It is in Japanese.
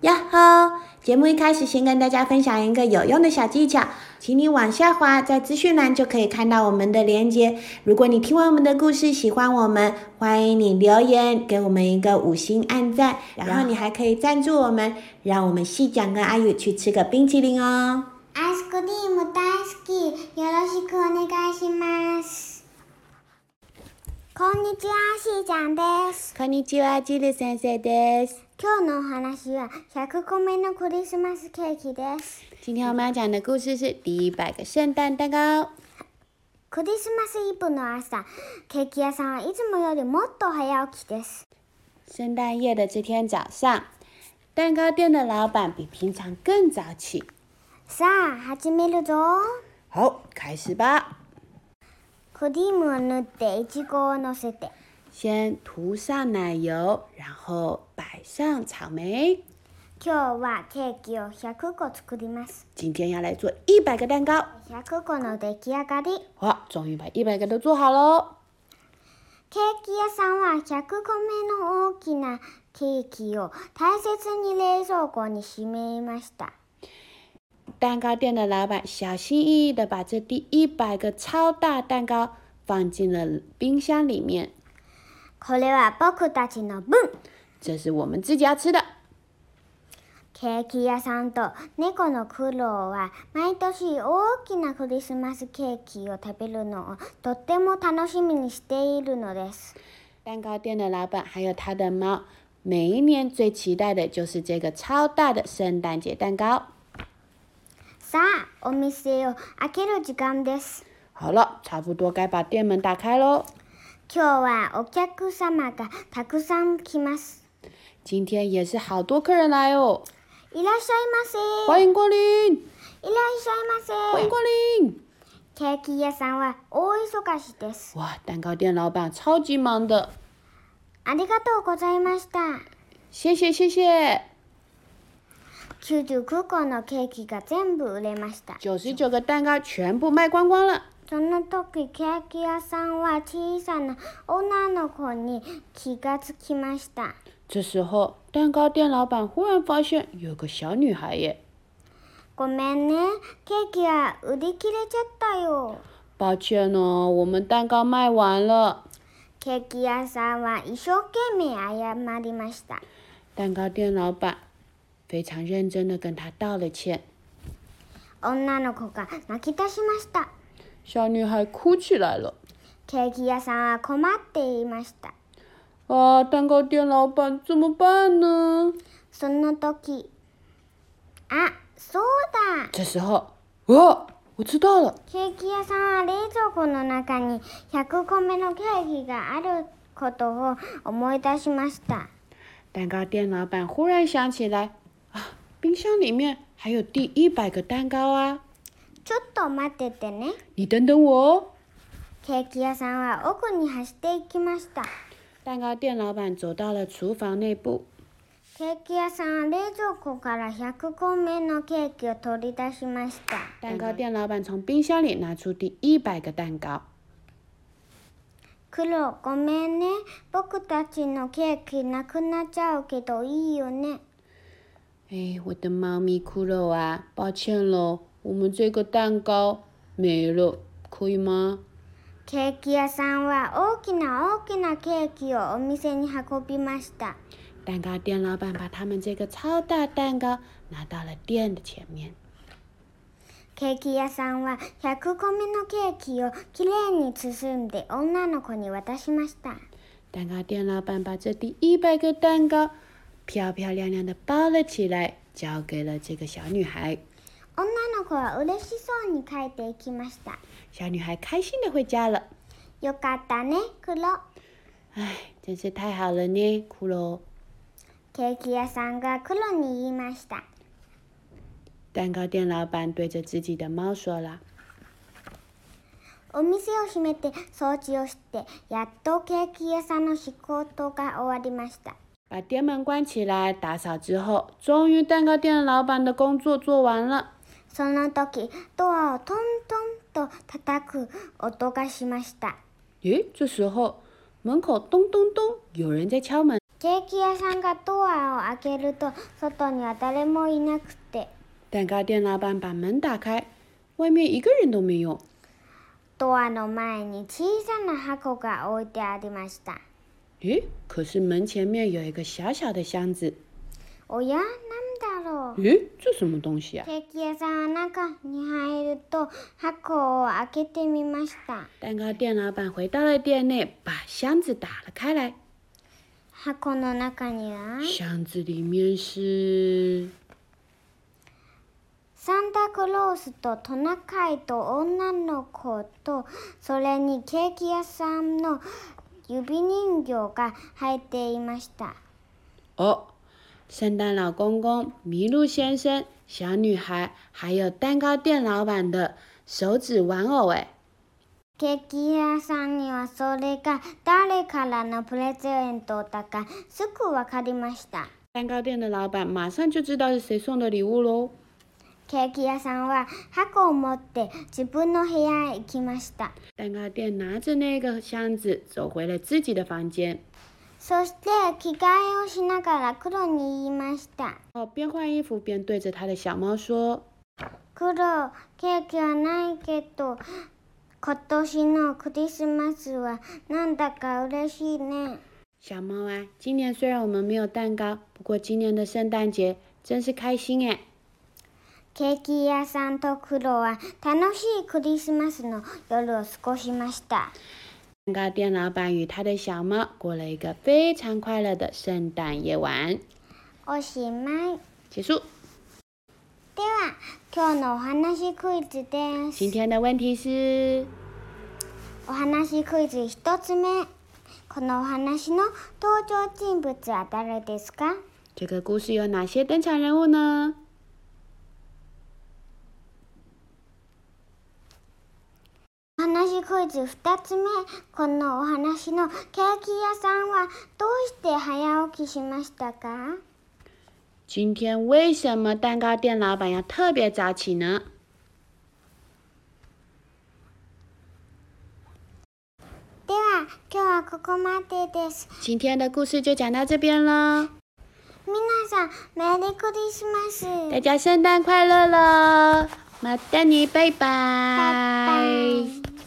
呀吼！节目一开始，先跟大家分享一个有用的小技巧，请你往下滑，在资讯栏就可以看到我们的连接。如果你听完我们的故事喜欢我们，欢迎你留言给我们一个五星按赞，然后你还可以赞助我们，让我们细讲跟阿宇去吃个冰淇淋哦。アイスクリーム大好き。よろしくお願いします。 こんにちは、しーちゃんです。こんにちは、ジル先生です。今日のお話は100個目のクリスマスケーキです。今天我们要讲的故事是第一百个圣诞蛋糕。クリスマスイブの朝、ケーキ屋さんはいつもよりもっと早起きです。圣诞夜的这天早上，蛋糕店的老板比平常更早起。さあ、始めるぞ。好，开始吧。クリームを塗っていちごを乗せて。先涂上奶油，然后摆上草莓。今日はケーキを100個作ります。今天要来做一百个蛋糕。100個の出来上がり。哇，终于把一百个都做好喽！ケーキ屋さんは100個目の大きなケーキを大切に冷蔵庫にしめました。蛋糕店的老板小心翼翼的把这第一百个超大蛋糕放进了冰箱里面，これは僕たちの分这是我们自己要吃的。ケーキ屋さんと猫の苦労は毎年大きなクリスマスケーキを食べるのをとっても楽しみにしているのです。蛋糕店的老板还有他的猫，每一年最期待的就是这个超大的圣诞节蛋糕。 さあ、お店を開ける時間です。好了，差不多该把店门打开喽。今日はお客様がたくさん来ます。今天也是好多客人来哦，いらっしゃいませ。欢迎光临，いらっしゃいませ。欢迎光临。ケーキ屋さんは大忙しです。哇，蛋糕店老板超级忙的，ありがとうございました。谢谢谢谢。99個のケーキが全部売れました。九十九个蛋糕全部卖光光了。その時ケーキ屋さんは小さな女の子に気がつきました。这时候，蛋糕店老板忽然发现有个小女孩耶，ごめんね、ケーキは売り切れちゃったよ。抱歉哦，我们蛋糕卖完了。ケーキ屋さんは一生懸命謝りました。蛋糕店老板非常认真的跟他道了歉。女の子が泣き出しました。小女孩哭起来了。ケーキ屋さんは困っていました。啊，蛋糕店老板怎么办呢？その時、あ、そうだ。这时候，哇，我知道了，ケーキ屋さんは冷蔵庫の中に100個目のケーキがあることを思い出しました。蛋糕店老板忽然想起来，啊， 冰箱里面还有第一百个蛋糕啊！ちょっと待っててね。你等等我哦。ケーキ屋さんは奥に走っていきました。蛋糕店老板走到了厨房内部，ケーキ屋さんは冷蔵庫から100個目のケーキを取り出しました。蛋糕店老板从冰箱里拿出第一百个蛋糕。クロ、ごめんね。僕たちのケーキなくなっちゃうけどいいよね。哎，我的猫咪骷髅啊，抱歉喽，我们这个蛋糕没了，可以吗？ケーキ屋さんは大きな大きなケーキをお店に運びました。蛋糕店老板把他们这个超大蛋糕拿到了店的前面。ケーキ屋さんは100個目のケーキをきれいに包んで女の子に渡しました。蛋糕店老板把这第一百个蛋糕 漂漂亮亮的包了起来，交给了这个小女孩。女の子は嬉しそうに帰っていきました。小女孩开心的回家了。よかったね、クロ。唉，真是太好了呢，骷髅。ケーキ屋さんがクロに言いました。蛋糕店老板对着自己的猫说了お店を閉めて掃除をして、やっとケーキ屋さんの仕事が終わりました。：“把店门关起来，打扫之后，终于蛋糕店老板的工作做完了。その時、ドアをトントンと叩く音がしました。诶，这时候门口咚咚咚，有人在敲门。 ケーキ屋さんがドアを開けると外には誰もいなくて蛋糕店老板把门打开，外面一个人都没有。ドアの前に小さな箱が置いてありました。 咦，可是门前面有一个小小的箱子。哦呀，那么大！咦，这什么东西啊？ケーキ屋さんの中に入ると箱を開けてみました。蛋糕店老板回到了店内，把箱子打了开来。箱の中には。子里面是。指人形が入っていました。哦，圣诞老公公、麋鹿先生、小女孩，还有蛋糕店老板的手指玩偶。哎，ケーキ屋さんにはそれが誰からのプレゼントだかすぐわかりました。蛋糕店的老板马上就知道是谁送的礼物喽。ケーキ屋さんは箱を持って自分の部屋へ行きました。蛋糕店拿着那个箱子走回了自己的房间。そして着替えをしながら黒に言いました。哦，边换衣服边对着他的小猫说黒、ケーキはないけど、今年のクリスマスはなんだか嬉しいね。：“小猫啊，今年虽然我们没有蛋糕，不过今年的圣诞节真是开心哎。”ケーキ屋さんと黒は楽しいクリスマスの夜を過ごしました。蛋糕店老板与他的小猫过了一个非常快乐的圣诞夜晚。おしまい。结束。では、今日のお話クイズです。今天的问题是：お話クイズ一つ目。このお話の登場人物は誰ですか？这个故事有哪些登场人物呢？お話クイズ二つ目。このお話のケーキ屋さんはどうして早起きしましたか？今天为什么蛋糕店老板要特别早起呢？では、今日はここまでです。今天的故事就讲到这边了，皆さん、メリークリスマス。大家圣诞快乐了，马丹尼，拜拜。拜拜。